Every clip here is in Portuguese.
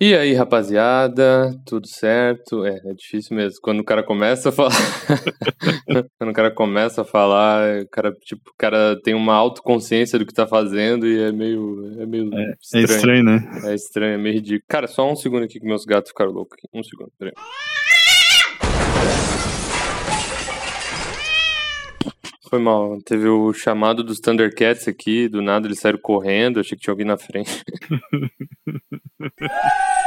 E aí, rapaziada, tudo certo? É, é difícil mesmo. Quando o cara começa a falar. Quando o cara começa a falar, o cara, tipo, o cara tem uma autoconsciência do que tá fazendo e é meio. É meio É, estranho. é estranho, né? É estranho, é meio ridículo. Cara, só um segundo aqui que meus gatos ficaram loucos. aqui. Um segundo, peraí. Foi mal, teve o chamado dos Thundercats aqui, do nada eles saíram correndo, achei que tinha alguém na frente.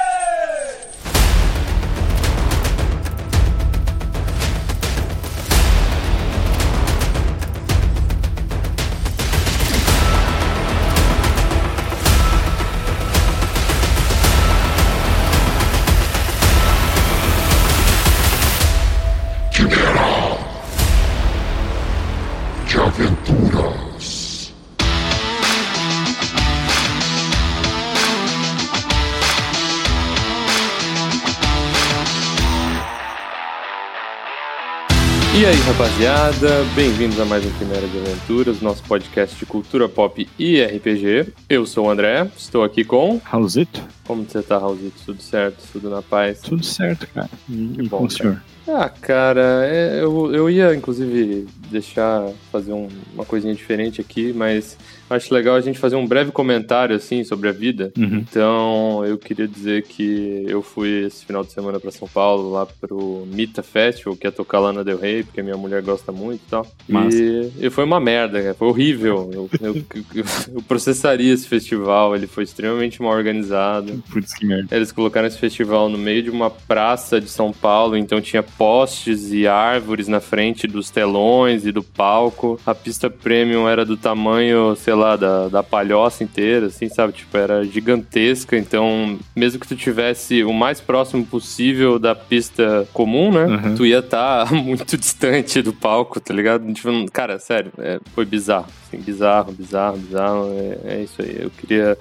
rapaziada, bem-vindos a mais um Quimera de Aventuras, nosso podcast de cultura pop e RPG. Eu sou o André, estou aqui com. Raulzito, Como você tá, Raulzito? Tudo certo? Tudo na paz? tudo certo, cara. E, Que bom, com o senhor? Ah, cara, é, eu, eu ia inclusive deixar fazer um- uma coisinha diferente aqui, mas acho legal a gente fazer um breve comentário assim sobre a vida. Uhum. Então, eu queria dizer que eu fui esse final de semana pra São Paulo, lá pro Mita Festival, que é tocar lá na Del Rey, porque minha mulher gosta muito e tal. Massa. E, e foi uma merda, cara, foi horrível. Eu, eu- eu processaria esse festival, ele foi extremamente mal organizado. Putz, que merda. Eles colocaram esse festival no meio de uma praça de São Paulo, então tinha postes e árvores na frente dos telões e do palco. A pista premium era do tamanho, sei lá, da, da palhoça inteira, assim, sabe? Tipo, era gigantesca, então, mesmo que tu tivesse o mais próximo possível da pista comum, né? Uhum. Tu ia estar muito distante do palco, tá ligado? Tipo, cara, sério, é, foi bizarro. Assim, bizarro, bizarro, bizarro. É, é isso aí. Eu queria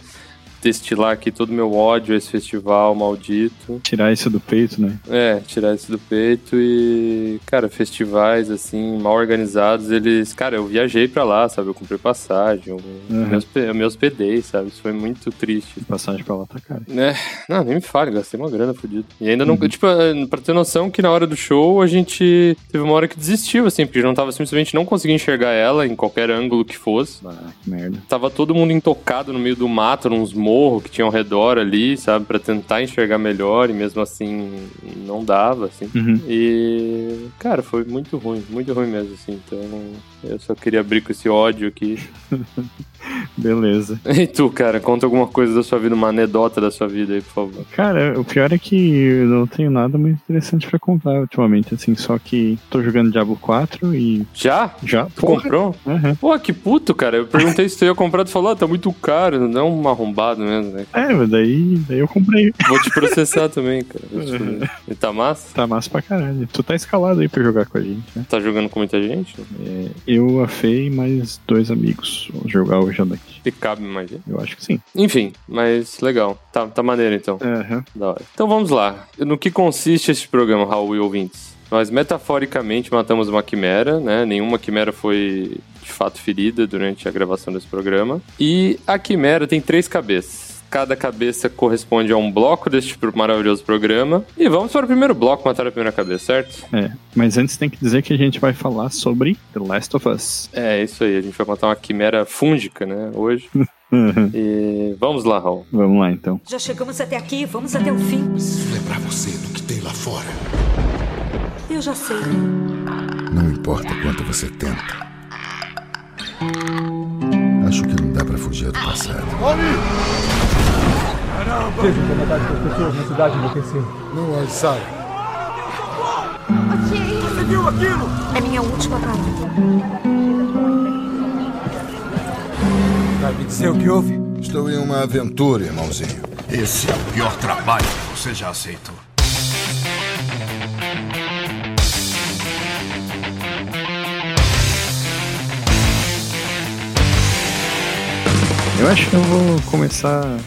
destilar aqui todo o meu ódio a esse festival maldito. Tirar isso do peito, né? É, tirar isso do peito e, cara, festivais assim, mal organizados, eles, cara, eu viajei pra lá, sabe? Eu comprei passagem, eu, Uhum. me, hospe- eu me hospedei, sabe? Isso foi muito triste. Passagem pra lá tá cara. É, não, nem me fale, gastei uma grana fodida. E ainda não, Uhum. tipo, pra ter noção que na hora do show a gente teve uma hora que desistiu, assim, porque não tava simplesmente não conseguia enxergar ela em qualquer ângulo que fosse. Ah, que merda. Tava todo mundo intocado no meio do mato, nos morros que tinham ao redor ali, sabe? Pra tentar enxergar melhor e mesmo assim não dava, assim. Uhum. E, cara, foi muito ruim, muito ruim mesmo, assim. Então, eu só queria abrir com esse ódio aqui. Beleza. E tu, cara, conta alguma coisa da sua vida, uma anedota da sua vida aí, por favor. Cara, o pior é que eu não tenho nada muito interessante pra contar ultimamente, assim, só que tô jogando Diablo 4 e Já? já. Tu comprou? Uhum. Pô, que puto, cara. Eu perguntei se tu ia comprar, tu falou, ah, tá muito caro. Não é um arrombado mesmo, né? É, mas daí, daí eu comprei. Vou te processar também, cara. Fuder. E tá massa? Tá massa pra caralho. Tu tá escalado aí pra jogar com a gente, né? Tá jogando com muita gente? É, eu, a Fei e mais dois amigos. Vamos jogar hoje à noite. E cabe mais gente? Eu acho que sim. Enfim, mas legal. Tá, tá maneiro então. Aham. Da hora. Então vamos lá. No que consiste este programa, Raul e ouvintes? Nós metaforicamente matamos uma quimera, né? Nenhuma quimera foi de fato ferida durante a gravação desse programa. E a quimera tem três cabeças. Cada cabeça corresponde a um bloco deste maravilhoso programa. E vamos para o primeiro bloco matar a primeira cabeça, certo? É, mas antes tem que dizer que a gente vai falar sobre The Last of Us. É, isso aí. A gente vai matar uma quimera fúngica, né? Hoje. Uhum. E vamos lá, Raul. Vamos lá então. Já chegamos até aqui, vamos até o fim. Preciso lembrar você do que tem lá fora. Eu já sei. Não importa quanto você tenta. Acho que não dá pra fugir do passado. Veja como a das pessoas na cidade enlouqueceu. Não as sai. É minha última parada. Vai me dizer o que houve? Estou em uma aventura, irmãozinho. Esse é o pior trabalho que você já aceitou. Eu acho que eu vou começar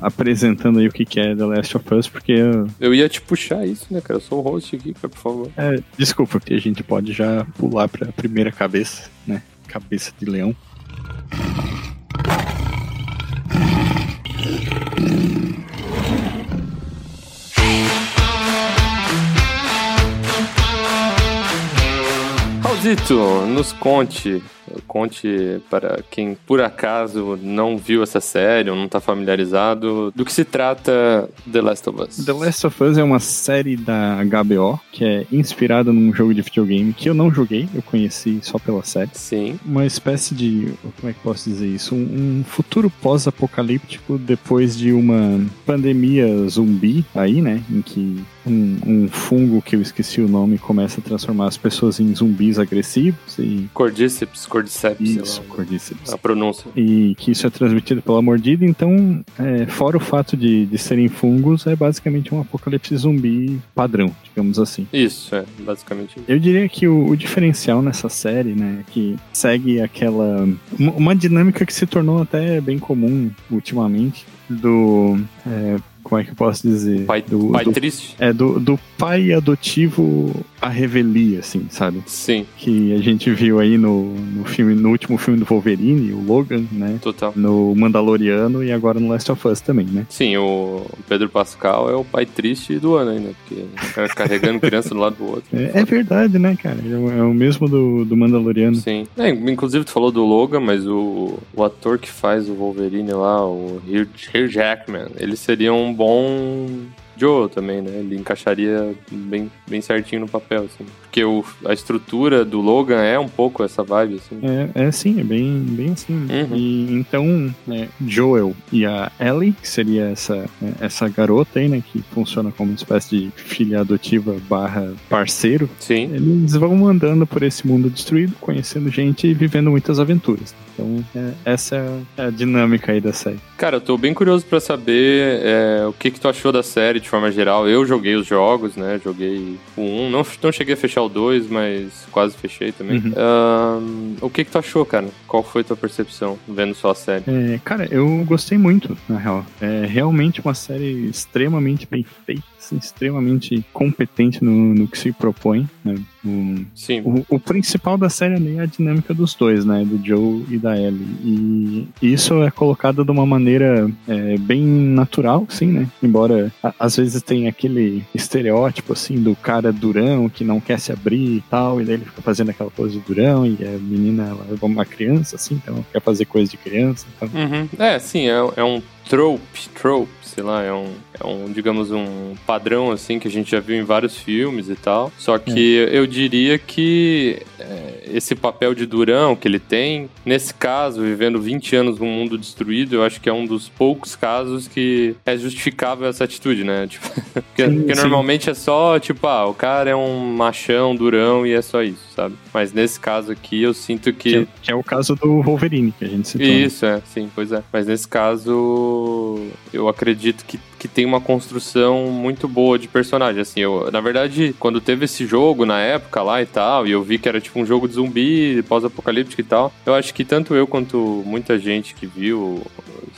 apresentando aí o que, que é The Last of Us, porque. Eu... ia te puxar isso, né, cara? Eu sou o host aqui, cara, por favor. É, desculpa, porque a gente pode já pular pra primeira cabeça, né? Cabeça de leão. Raulzito, nos conte Conte para quem por acaso não viu essa série ou não está familiarizado do que se trata The Last of Us. The Last of Us é uma série da HBO que é inspirada num jogo de videogame que eu não joguei, eu conheci só pela série. Sim. Uma espécie de. Como é que posso dizer isso? Um, um futuro pós-apocalíptico depois de uma pandemia zumbi aí, né? Em que um, um, fungo que eu esqueci o nome começa a transformar as pessoas em zumbis agressivos e. Cordyceps, Cordyceps. Isso, Cordyceps. A pronúncia. E que isso é transmitido pela mordida, então, é, fora o fato de, de serem fungos, é basicamente um apocalipse zumbi padrão, digamos assim. Isso, é, basicamente isso. Eu diria que o, o diferencial nessa série, né, que segue aquela. Uma dinâmica que se tornou até bem comum ultimamente, do. É, como é que eu posso dizer? Pai, do, pai do, triste? É, do, do pai adotivo à revelia, assim, sabe? Sim. Que a gente viu aí no, no filme, no último filme do Wolverine, o Logan, né? Total. No Mandaloriano e agora no Last of Us também, né? Sim, o Pedro Pascal é o pai triste do ano ainda, porque fica carregando criança do lado do outro. É, é verdade, né, cara? É o mesmo do, do Mandaloriano. Sim. É, inclusive, tu falou do Logan, mas o, o ator que faz o Wolverine lá, o Hugh Jackman, ele seria um bom Joe também, né? Ele encaixaria bem, bem certinho no papel, assim. Porque o, a estrutura do Logan é um pouco essa vibe, assim. É, é sim, é bem, bem assim. Uhum. E então, né, Joel e a Ellie, que seria essa, essa garota aí, né? Que funciona como uma espécie de filha adotiva barra parceiro. Sim. Eles vão andando por esse mundo destruído, conhecendo gente e vivendo muitas aventuras. Então, é, essa é a dinâmica aí da série. Cara, eu tô bem curioso para saber é, o que que tu achou da série de forma geral. Eu joguei os jogos, né? Joguei o 1. Não, não cheguei a fechar o 2, mas quase fechei também. Uhum. Um, o que que tu achou, cara? Qual foi tua percepção vendo só a série? É, cara, eu gostei muito, na real. É realmente uma série extremamente bem feita, extremamente competente no, no que se propõe, né? O, Sim. O, o, principal da série é a dinâmica dos dois, né? Do Joe e da Ellie. E isso é colocado de uma maneira é, bem natural, sim, né? Embora a, às vezes tenha aquele estereótipo, assim, do cara durão que não quer se abrir e tal, e daí ele fica fazendo aquela pose de durão, e a menina, ela é uma criança, assim, então quer fazer coisa de criança. Então... Uhum. É, sim, é, é um trope, trope, sei lá, é um, é um, digamos, um padrão, assim, que a gente já viu em vários filmes e tal. Só que é. eu diria que é, esse papel de durão que ele tem, nesse caso, vivendo 20 anos num mundo destruído, eu acho que é um dos poucos casos que é justificável essa atitude, né? Tipo, porque, Sim, porque sim. normalmente é só, tipo, ah, o cara é um machão, durão e é só isso, sabe? Mas nesse caso aqui eu sinto que. Que, que é o caso do Wolverine, que a gente citou. né? Isso, é, sim, pois é. Mas nesse caso, eu acredito que, que tem uma construção muito boa de personagem. Assim, eu, na verdade, quando teve esse jogo na época lá e tal, e eu vi que era tipo um jogo de zumbi, pós-apocalíptico e tal, eu acho que tanto eu quanto muita gente que viu,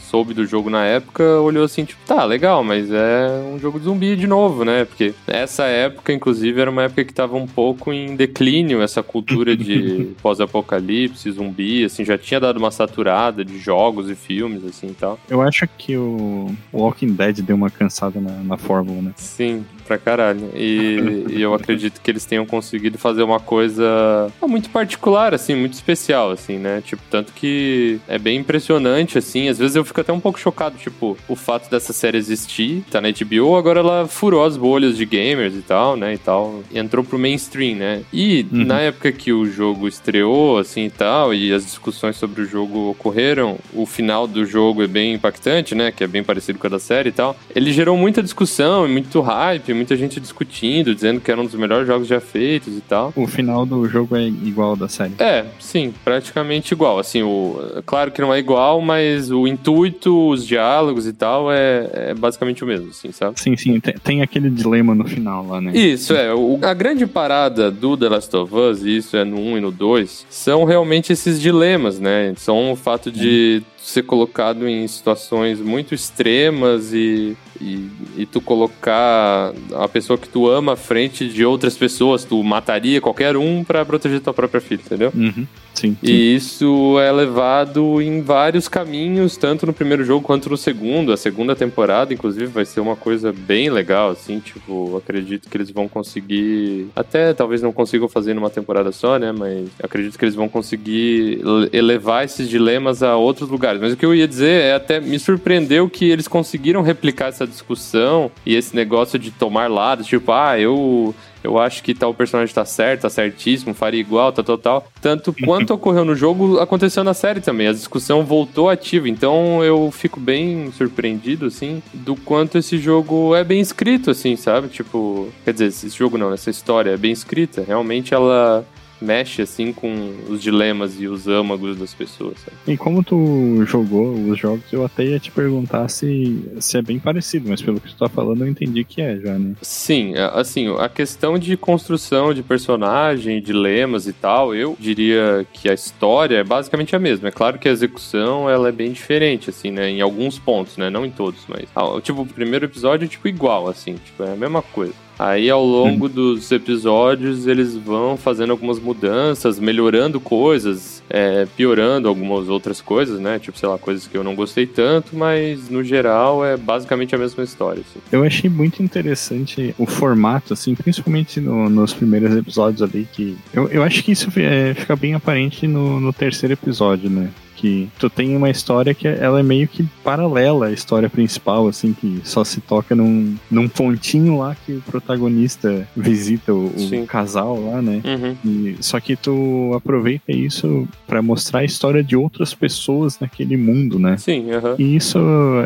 soube do jogo na época, olhou assim, tipo, tá, legal, mas é um jogo de zumbi de novo, né? Porque essa época, inclusive, era uma época que tava um pouco em declínio essa cultura de pós-apocalipse, zumbi, assim, já tinha dado uma saturada de jogos e filmes, assim e tal. Eu acho que o Walking Dead deu uma cansada na, na fórmula, né? Sim, pra caralho. E, e, eu acredito que eles tenham conseguido fazer uma coisa muito particular, assim, muito especial, assim, né? Tipo, tanto que é bem impressionante, assim. Às vezes eu fico até um pouco chocado, tipo, o fato dessa série existir, tá na HBO, agora ela furou as bolhas de gamers e tal, né? E tal. E entrou pro mainstream, né? E Uhum. na época que o jogo estreou, assim e tal, e as discussões sobre o jogo ocorreram, o final do jogo é bem impactante, né? Que é bem parecido com a da série e tal. Ele gerou muita discussão e muito hype, muita gente discutindo, dizendo que era um dos melhores jogos já feitos e tal. O final do jogo é igual ao da série. É, sim, praticamente igual. Assim, o, claro que não é igual, mas o intuito, os diálogos e tal é, é basicamente o mesmo, assim, sabe? Sim, sim, tem, tem aquele dilema no final lá, né? Isso, é. O, a grande parada do The Last of Us, e isso é no 1 e no 2, são realmente esses dilemas, né? São o fato de ser colocado em situações muito extremas e, e, e tu colocar a pessoa que tu ama à frente de outras pessoas, tu mataria qualquer um pra proteger tua própria filha, entendeu? Uhum. Sim. sim. E isso é levado em vários caminhos, tanto no primeiro jogo quanto no segundo. A segunda temporada, inclusive, vai ser uma coisa bem legal, assim, tipo, acredito que eles vão conseguir. Até talvez não consigam fazer numa temporada só, né? Mas acredito que eles vão conseguir le- elevar esses dilemas a outros lugares. Mas o que eu ia dizer é até me surpreendeu que eles conseguiram replicar essa discussão e esse negócio de tomar lado, tipo, ah, eu eu acho que tal personagem tá certo, tá certíssimo, faria igual, tal, tal, tal. Tanto quanto ocorreu no jogo, aconteceu na série também. A discussão voltou ativa. Então eu fico bem surpreendido, assim, do quanto esse jogo é bem escrito, assim, sabe? Tipo, quer dizer, esse jogo não, essa história é bem escrita. Realmente ela mexe, assim, com os dilemas e os âmagos das pessoas, sabe? E como tu jogou os jogos, eu até ia te perguntar se, se é bem parecido, mas pelo que tu tá falando, eu entendi que é já, né? Sim, é, assim, a questão de construção de personagem, dilemas e tal, eu diria que a história é basicamente a mesma. É claro que a execução ela é bem diferente, assim, né? Em alguns pontos, né? Não em todos, mas. ah, Tipo, o primeiro episódio é tipo igual, assim, tipo, é a mesma coisa. Aí ao longo dos episódios eles vão fazendo algumas mudanças, melhorando coisas, é, piorando algumas outras coisas, né? Tipo, sei lá, coisas que eu não gostei tanto, mas no geral é basicamente a mesma história. Assim. Eu achei muito interessante o formato, assim, principalmente no- nos primeiros episódios ali, que eu, eu acho que isso é, fica bem aparente no, no terceiro episódio, né? Que tu tem uma história que ela é meio que paralela à história principal, assim, que só se toca num, num pontinho lá que o protagonista visita o, o casal lá, né? Uhum. E- só que tu aproveita isso pra mostrar a história de outras pessoas naquele mundo, né? Sim, aham. E isso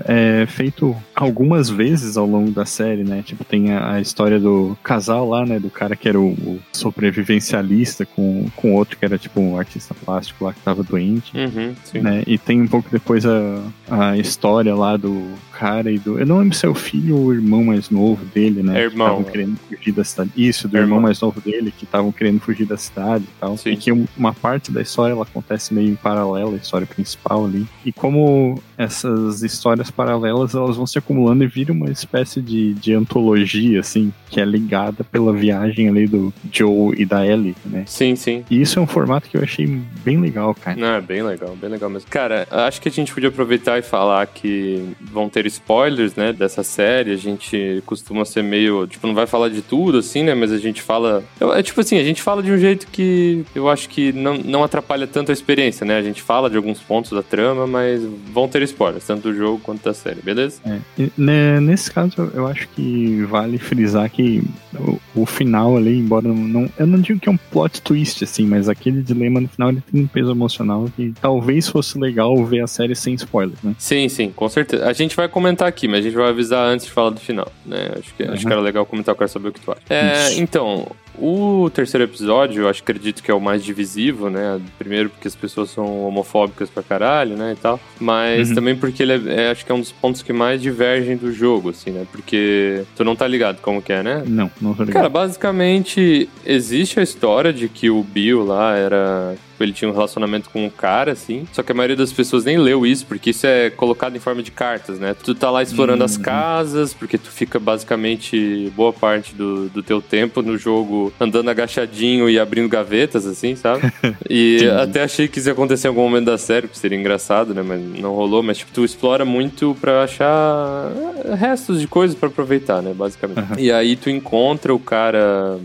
é feito algumas vezes ao longo da série, né? Tipo, tem a, a história do casal lá, né? Do cara que era o, o sobrevivencialista com, com outro que era tipo um artista plástico lá que tava doente. Uhum. Né? E tem um pouco depois a, a história lá do cara e do. Eu não lembro se é o filho ou o irmão mais novo dele, né? É que irmão. estavam querendo fugir da cidade. Isso, do É irmão irmão. mais novo dele, que estavam querendo fugir da cidade e tal. Sim. E que um- uma parte da história ela acontece meio em paralelo à história principal ali. E como essas histórias paralelas elas vão se acumulando e viram uma espécie de, de antologia, assim, que é ligada pela viagem ali do Joe e da Ellie, né? Sim, sim. E isso é um formato que eu achei bem legal, cara. Não, é bem legal, bem legal mesmo. Cara, acho que a gente podia aproveitar e falar que vão ter spoilers, né, dessa série. A gente costuma ser meio, tipo, não vai falar de tudo, assim, né, mas a gente fala... É tipo assim, a gente fala de um jeito que eu acho que não, não atrapalha tanto a experiência, né? A gente fala de alguns pontos da trama, mas vão ter spoilers, tanto do jogo quanto da série, beleza? É, e, né, nesse caso, eu- acho que vale frisar que o, o final ali, embora não, não- Eu não digo que é um plot twist, assim, mas aquele dilema no final ele tem um peso emocional que talvez fosse legal ver a série sem spoiler, né? Sim, sim, com certeza. A gente vai comentar aqui, mas a gente vai avisar antes de falar do final, né? Acho que, acho Uhum. que era legal comentar, eu quero saber o que tu acha. É, então, o terceiro episódio, eu acho, acredito que é o mais divisivo, né? Primeiro porque as pessoas são homofóbicas pra caralho, né, e tal. Mas Uhum. também porque ele é, é, acho que é um dos pontos que mais divergem do jogo, assim, né? Porque tu não tá ligado como que é, né? Não, não tô ligado. Cara, basicamente, existe a história de que o Bill lá era. Ele tinha um relacionamento com um cara, assim. Só que a maioria das pessoas nem leu isso, porque isso é colocado em forma de cartas, né? Tu tá lá explorando as casas, porque tu fica basicamente boa parte do, do teu tempo no jogo andando agachadinho e abrindo gavetas, assim, sabe? E até achei que isso ia acontecer em algum momento da série, que seria engraçado, né? Mas não rolou. Mas, tipo, tu explora muito pra achar restos de coisas pra aproveitar, né? Basicamente. Aham. E aí tu encontra o cara.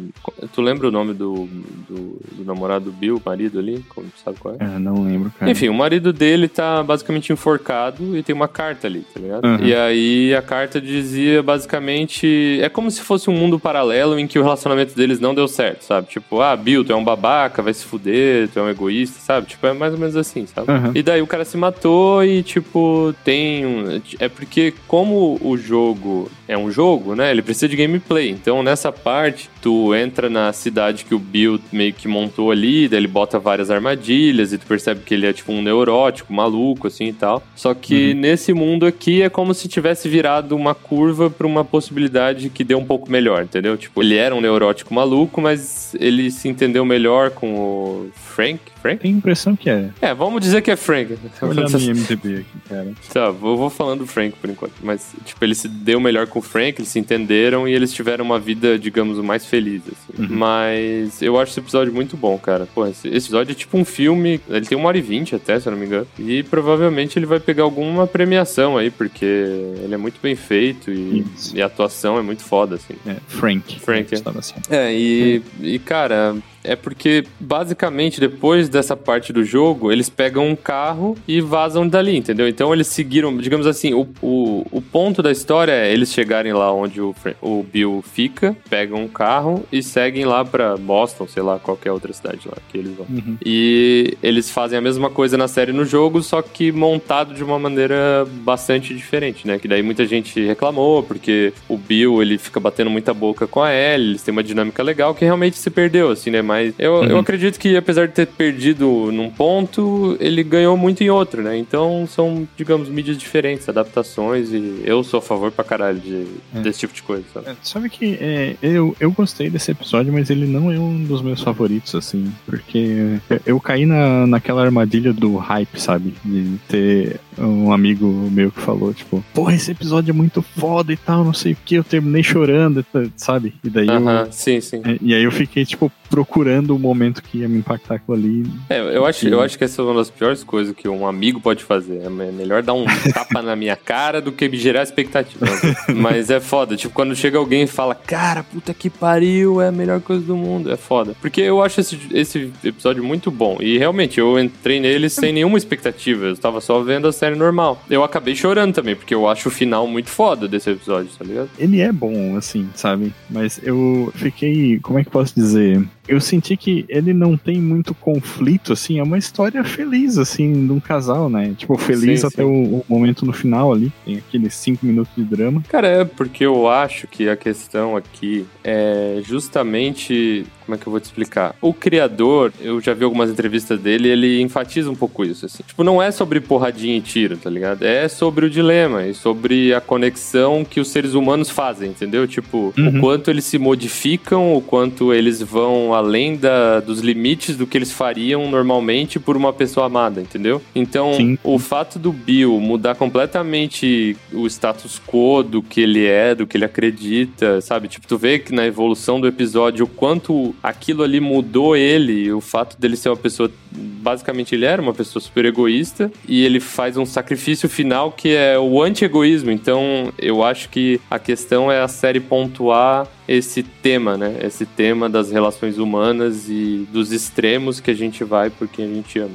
Tu lembra o nome do, do, do namorado do Bill, o marido ali? Sabe qual é? É, não lembro, cara. Enfim, o marido dele tá basicamente enforcado e tem uma carta ali, tá ligado? Uhum. E aí a carta dizia basicamente. É como se fosse um mundo paralelo em que o relacionamento deles não deu certo, sabe? Tipo, ah, Bill, tu é um babaca, vai se fuder, tu é um egoísta, sabe? Tipo, é mais ou menos assim, sabe? Uhum. E daí o cara se matou e, tipo, tem. um- É porque, como o jogo é um jogo, né? Ele precisa de gameplay. Então, nessa parte, tu entra na cidade que o Bill meio que montou ali, daí ele bota várias armadilhas e tu percebe que ele é tipo um neurótico, maluco, assim e tal. Só que nesse mundo aqui é como se tivesse virado uma curva pra uma possibilidade que deu um pouco melhor, entendeu? Tipo, ele era um neurótico maluco, mas ele se entendeu melhor com o Frank. Frank? Tem a impressão que é. É, vamos dizer que é Frank. Vou olhar no IMDB aqui, cara. Tá, eu vou falando do Frank por enquanto. Mas, tipo, ele se deu melhor com o Frank, eles se entenderam e eles tiveram uma vida, digamos, mais feliz, assim. Mas eu acho esse episódio muito bom, cara. Pô, esse, esse episódio é tipo um filme, ele tem uma hora e vinte até, se eu não me engano. E provavelmente ele vai pegar alguma premiação aí, porque ele é muito bem feito e, e a atuação é muito foda, assim. É, Frank. Frank, é. Estava certo. É, e, e cara, é porque basicamente depois dessa parte do jogo, eles pegam um carro e vazam dali, entendeu? Então eles seguiram, digamos assim, o, o, o ponto da história é eles chegarem lá onde o, o Bill fica, pegam um carro e seguem lá pra Boston, sei lá, qualquer outra cidade lá que eles vão. Uhum. E eles fazem a mesma coisa na série no jogo, só que montado de uma maneira bastante diferente, né? Que daí muita gente reclamou, porque o Bill, ele fica batendo muita boca com a Ellie, eles têm uma dinâmica legal que realmente se perdeu, assim, né? Mas eu, eu acredito que, apesar de ter perdido num ponto, ele ganhou muito em outro, né? Então são, digamos, mídias diferentes, adaptações, e eu sou a favor pra caralho de, desse tipo de coisa, sabe? É, Sabe que é, eu, eu gostei desse episódio, mas ele não é um dos meus favoritos, assim, porque eu, eu caí na, naquela armadilha do hype, sabe? De ter um amigo meu que falou, tipo, porra, esse episódio é muito foda e tal, não sei o que, eu terminei chorando, sabe? E daí eu. Aham, sim, sim. é, E aí eu fiquei, tipo, procurando o momento que ia me impactar aquilo ali. É, eu acho, eu acho que essa é uma das piores coisas que um amigo pode fazer. É me- melhor dar um tapa na minha cara do que me gerar expectativa. Mas é foda. Tipo, quando chega alguém e fala, cara, puta que pariu, é a melhor coisa do mundo. É foda. Porque eu acho esse, esse episódio muito bom. E realmente, eu entrei nele sem nenhuma expectativa. Eu tava só vendo a série normal. Eu acabei chorando também, porque eu acho o final muito foda desse episódio, tá ligado? Ele é bom, assim, sabe? Mas eu fiquei. Como é que posso dizer? Eu senti que ele não tem muito conflito, assim, é uma história feliz, assim, de um casal, né? Tipo, feliz Sim, até sim. O, o momento no final ali. Tem aqueles cinco minutos de drama. Cara, é porque eu acho que a questão aqui é justamente. Como é que eu vou te explicar? O criador, eu já vi algumas entrevistas dele, ele enfatiza um pouco isso, assim. Tipo, não é sobre porradinha e tiro, tá ligado? É sobre o dilema e sobre a conexão que os seres humanos fazem, entendeu? Tipo, o quanto eles se modificam, o quanto eles vão além da, dos limites do que eles fariam normalmente por uma pessoa amada, entendeu? Então, Sim. o fato do Bill mudar completamente o status quo do que ele é, do que ele acredita, sabe? Tipo, tu vê que na evolução do episódio o quanto aquilo ali mudou ele, o fato dele ser uma pessoa. Basicamente, ele era uma pessoa super egoísta e ele faz um sacrifício final que é o anti-egoísmo. Então, eu acho que a questão é a série pontuar esse tema, né? Esse tema das relações humanas e dos extremos que a gente vai porque a gente ama.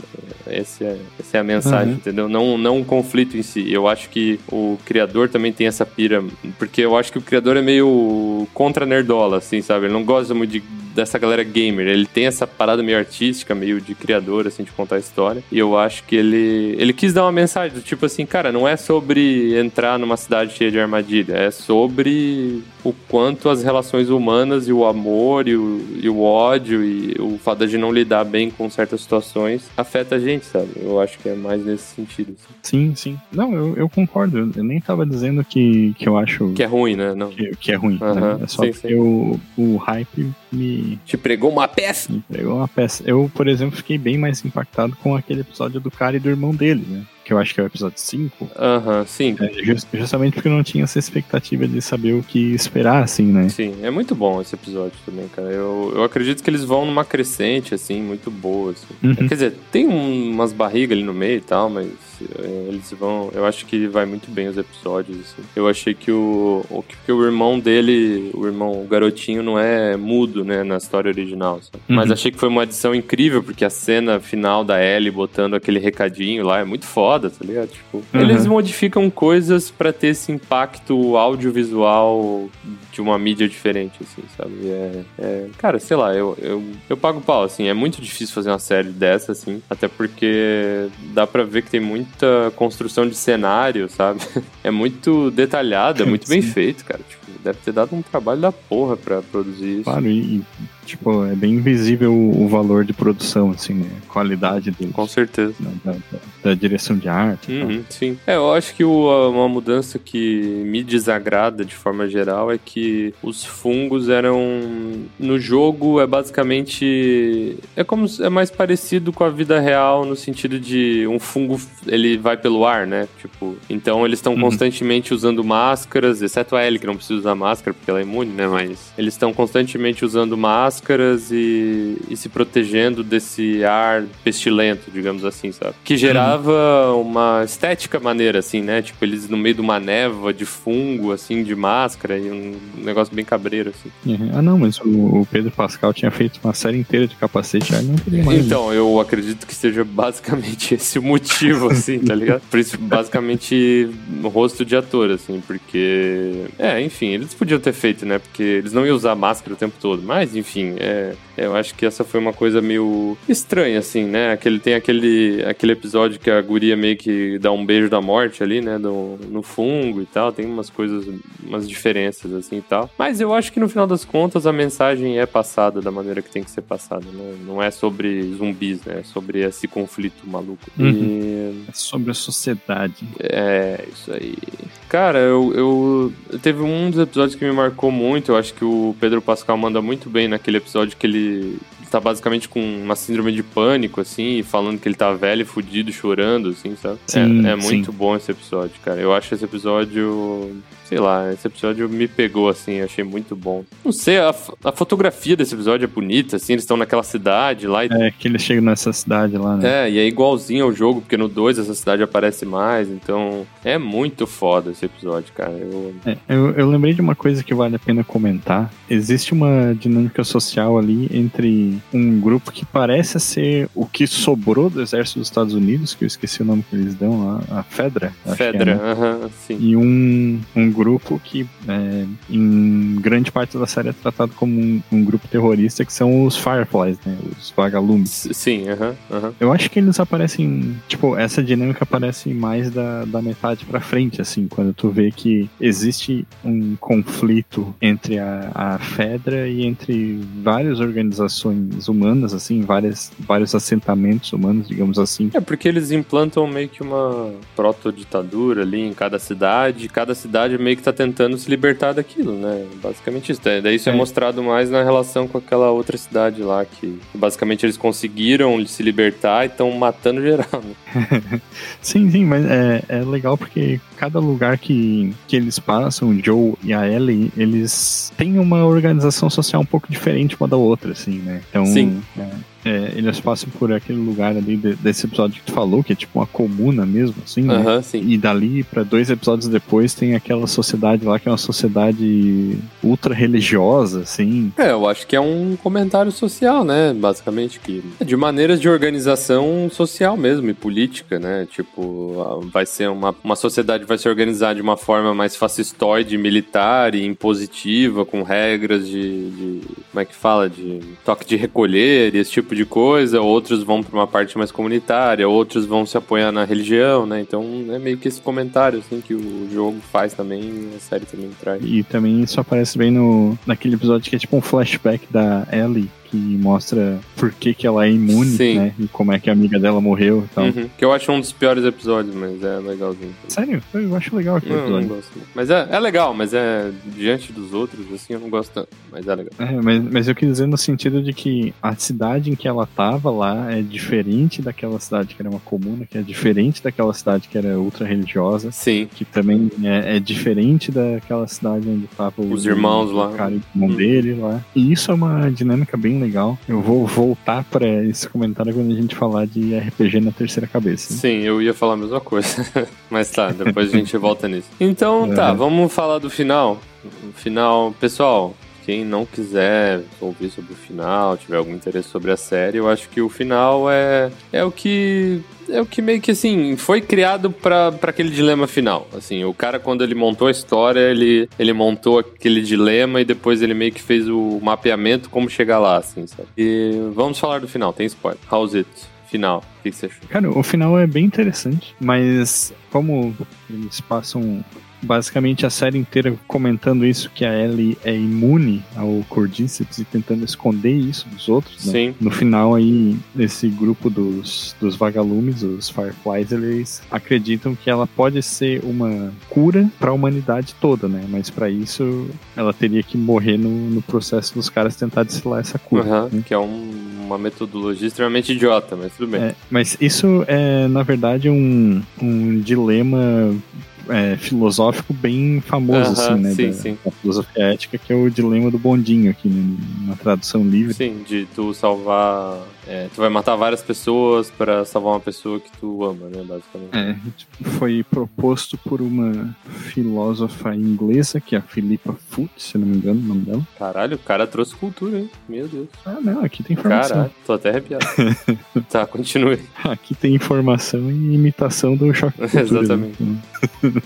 Essa é, essa é a mensagem, Uhum. entendeu? Não, não um conflito em si. Eu acho que o criador também tem essa pira, porque eu acho que o criador é meio contra nerdola, assim, sabe? Ele não gosta muito de, dessa galera gamer. Ele tem essa parada meio artística, meio de criador, assim, de contar a história. E eu acho que ele, ele quis dar uma mensagem do tipo assim, cara, não é sobre entrar numa cidade cheia de armadilha, é sobre o quanto as relações humanas e o amor e o, e o ódio e o fato de não lidar bem com certas situações afeta a gente, sabe? Eu acho que é mais nesse sentido. assim. Sim, sim. Não, eu, eu concordo. Eu, nem tava dizendo que, que eu acho Que é ruim, né? Não. que, que é ruim. né? Aham, É só sim, sim. O, o hype me, Te pregou uma peça? me pegou uma peça. Eu, por exemplo, fiquei bem mais impactado com aquele episódio do cara e do irmão dele, né? Que eu acho que é o episódio 5. Aham, sim. É, just- justamente porque eu não tinha essa expectativa de saber o que esperar, assim, né? Sim, é muito bom esse episódio também, cara. Eu, eu acredito que eles vão numa crescente, assim, muito boa, assim. Uhum. Quer dizer, tem um- umas barrigas ali no meio e tal, mas é, eles vão... Eu acho que vai muito bem os episódios, assim. Eu achei que o, o, que o irmão dele, o irmão, o garotinho, não é mudo, né, na história original, sabe? Mas Uhum. achei que foi uma adição incrível, porque a cena final da Ellie botando aquele recadinho lá é muito foda, tá ligado? Tipo, Uhum. eles modificam coisas pra ter esse impacto audiovisual de uma mídia diferente, assim, sabe? É, é- cara, sei lá, eu, eu, eu pago pau, assim, é muito difícil fazer uma série dessa, assim, até porque dá pra ver que tem muita construção de cenário, sabe? É muito detalhado, é muito bem feito, cara. Tipo, deve ter dado um trabalho da porra pra produzir isso. Claro, e, tipo, é bem visível o, valor de produção, assim, né? A qualidade do, Com certeza. da, da- da direção de arte. Uhum, sim. É, eu acho que o- uma mudança que me desagrada de forma geral é que os fungos eram. No jogo é basicamente. É como é mais parecido com a vida real no sentido de um fungo ele vai pelo ar, né? Tipo, então eles estão Uhum. constantemente usando máscaras, exceto a Ellie que não precisa usar máscara porque ela é imune, né? Mas eles estão constantemente usando máscaras e, e se protegendo desse ar pestilento, digamos assim, sabe? Que gerava uma estética maneira, assim, né? Tipo, eles no meio de uma névoa de fungo, assim, de máscara e um negócio bem cabreiro, assim. Uhum. Ah, não, mas o, o Pedro Pascal tinha feito uma série inteira de capacete, aí não teria mais. Então, eu acredito que seja basicamente esse o motivo, assim, tá ligado? Por isso, basicamente, rosto de ator, assim, porque. É, enfim, eles podiam ter feito, né? Porque eles não iam usar máscara o tempo todo. Mas, enfim, é. Eu acho que essa foi uma coisa meio estranha, assim, né? Aquele, tem aquele, aquele episódio que a guria meio que dá um beijo da morte ali, né? Do, no fungo e tal. Tem umas coisas, umas diferenças, assim e tal. Mas eu acho que no final das contas a mensagem é passada da maneira que tem que ser passada, né? Não é sobre zumbis, né? É sobre esse conflito maluco. E É sobre a sociedade. é, isso aí. Cara, eu, eu. Teve um dos episódios que me marcou muito. Eu acho que o Pedro Pascal manda muito bem naquele episódio que ele tá basicamente com uma síndrome de pânico, assim, e falando que ele tá velho, fudido, chorando, assim, sabe? Sim, é, é muito bom esse episódio, cara. Eu acho esse episódio. Sei lá, esse episódio me pegou, assim, achei muito bom. Não sei, a, a fotografia desse episódio é bonita, assim, eles estão naquela cidade lá e É que ele chega nessa cidade lá, né? é, e é igualzinho ao jogo, porque no 2 essa cidade aparece mais, então é muito foda esse episódio, cara. Eu... É, eu, eu lembrei de uma coisa que vale a pena comentar. Existe uma dinâmica social ali entre um grupo que parece ser o que sobrou do exército dos Estados Unidos, que eu esqueci o nome que eles dão lá, a Fedra. é, Fedra, né? aham, sim. E um, um grupo que, é, em grande parte da série, é tratado como um, um grupo terrorista, que são os Fireflies, né? Os vagalumes. Sim, aham, aham. Eu acho que eles aparecem. Tipo, essa dinâmica aparece mais da, da metade pra frente, assim, quando tu vê que existe um conflito entre a, a Fedra e entre várias organizações humanas, assim, várias, vários assentamentos humanos, digamos assim. É porque eles implantam meio que uma proto-ditadura ali em cada cidade, cada cidade meio que tá tentando se libertar daquilo, né? Basicamente isso. Daí isso é, É. mostrado mais na relação com aquela outra cidade lá, que basicamente eles conseguiram se libertar e estão matando geral, né? Sim, sim, mas é, é legal porque cada lugar que, que eles passam, o Joe e a Ellie, eles têm uma organização social um pouco diferente uma da outra, assim, né? Então, Sim. é, é, eles passam por aquele lugar ali de- desse episódio que tu falou, que é tipo uma comuna mesmo, assim, né? E dali pra dois episódios depois tem aquela sociedade lá que é uma sociedade ultra religiosa, assim. É, eu acho que é um comentário social, né? Basicamente, que de maneiras de organização social mesmo e política, né? Tipo, vai ser uma, uma sociedade vai se organizar de uma forma mais fascistoide, militar e impositiva, com regras de, de- como é que fala? De toque de recolher e esse tipo de coisa. Outros vão pra uma parte mais comunitária, outros vão se apoiar na religião, né? Então é meio que esse comentário, assim, que o jogo faz também a série também traz. E também isso aparece bem no, naquele episódio que é tipo um flashback da Ellie, que mostra por que, que ela é imune, Sim. né? E como é que a amiga dela morreu e tal. Uhum. Que eu acho um dos piores episódios, mas é legalzinho. Sério? Eu acho legal aquele Não, eu não episódio. gosto. Mas é, é legal, mas é diante dos outros, assim, eu não gosto tanto. Mas é legal. É, mas, mas eu quis dizer no sentido de que a cidade em que ela tava lá é diferente daquela cidade que era uma comuna, que é diferente daquela cidade que era ultra religiosa, Sim. que também é, é diferente daquela cidade onde tava o- Os irmãos o lá. cara irmão Hum. dele lá. E isso é uma dinâmica bem legal. Eu vou voltar pra esse comentário quando a gente falar de RPG na terceira cabeça. Sim, eu ia falar a mesma coisa. mas tá, depois a gente volta nisso. Então, tá, É. vamos falar do final. O final, pessoal. Quem não quiser ouvir sobre o final, tiver algum interesse sobre a série, eu acho que o final é, é o que é o que meio que assim foi criado para aquele dilema final. Assim, o cara quando ele montou a história, ele, ele montou aquele dilema e depois ele meio que fez o mapeamento como chegar lá, assim, sabe? E vamos falar do final, tem spoiler. How's it? Final. O que que você achou? Cara, o final é bem interessante, mas como eles passam basicamente a série inteira comentando isso, que a Ellie é imune ao Cordyceps e tentando esconder isso dos outros, né? Sim. No final aí, esse grupo dos, dos vagalumes, os Fireflies, eles acreditam que ela pode ser uma cura para a humanidade toda, né? Mas para isso ela teria que morrer no, no processo dos caras tentar destilar essa cura. Aham, né? Que é um- uma metodologia extremamente idiota, mas tudo bem. É, mas isso é, na verdade, um, um dilema é, filosófico bem famoso, Aham, assim, né? sim, da, sim. da filosofia ética, que é o dilema do bondinho aqui, né, na tradução livre. Sim, de tu salvar. É, tu vai matar várias pessoas pra salvar uma pessoa que tu ama, né? Basicamente. É, tipo, foi proposto por uma filósofa inglesa, que é a Philippa Foot, se não me engano o nome dela. Caralho, o cara trouxe cultura, hein? Meu Deus. Ah, não, aqui tem informação. Caralho, tô até arrepiado. tá, continue. Aqui tem informação e imitação do choque cultura, Exatamente. né?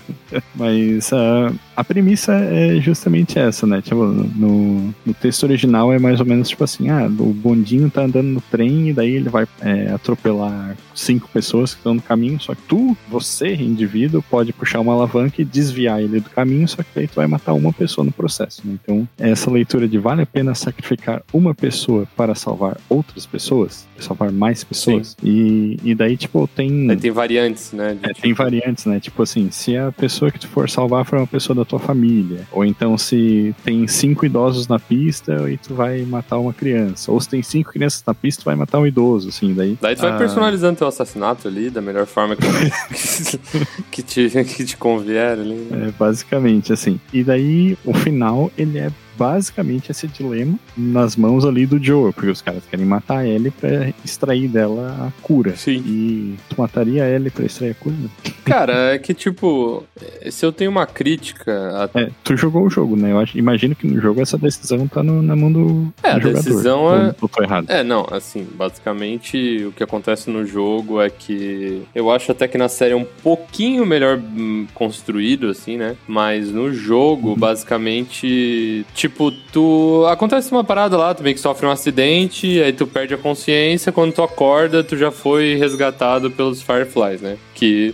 Mas ah, a premissa é justamente essa, né? Tipo, no, no texto original é mais ou menos tipo assim: ah, o bondinho tá andando no trem e daí ele vai é, atropelar cinco pessoas que estão no caminho. Só que tu, você, indivíduo, pode puxar uma alavanca e desviar ele do caminho, só que daí tu vai matar uma pessoa no processo. Né? Então, essa leitura de vale a pena sacrificar uma pessoa para salvar outras pessoas, salvar mais pessoas. E, e daí, tipo, tem. Aí tem variantes, né? É, tipo- tem variantes, né? Tipo assim, se a pessoa que tu for salvar for uma pessoa da tua família, ou então se tem cinco idosos na pista e tu vai matar uma criança, ou se tem cinco crianças na pista, tu vai matar um idoso, assim, daí. Daí tu vai ah, personalizando teu assassinato ali da melhor forma que, que, te, que te convier ali. É, basicamente, assim. E daí, o final, ele é basicamente esse dilema nas mãos ali do Joe, porque os caras querem matar a Ellie pra extrair dela a cura. Sim. E tu mataria a Ellie pra extrair a cura? Cara, é que tipo, se eu tenho uma crítica a É, tu jogou o jogo, né? Eu acho, imagino que no jogo essa decisão tá no- na mão do, É, a do jogador. decisão é- ou errado. É, não, assim, basicamente o que acontece no jogo é que eu acho até que na série é um pouquinho melhor hum, construído, assim, né? Mas no jogo, basicamente, tipo, tu. Acontece uma parada lá, tu meio que sofre um acidente, aí tu perde a consciência, quando tu acorda, tu já foi resgatado pelos Fireflies, né? Que.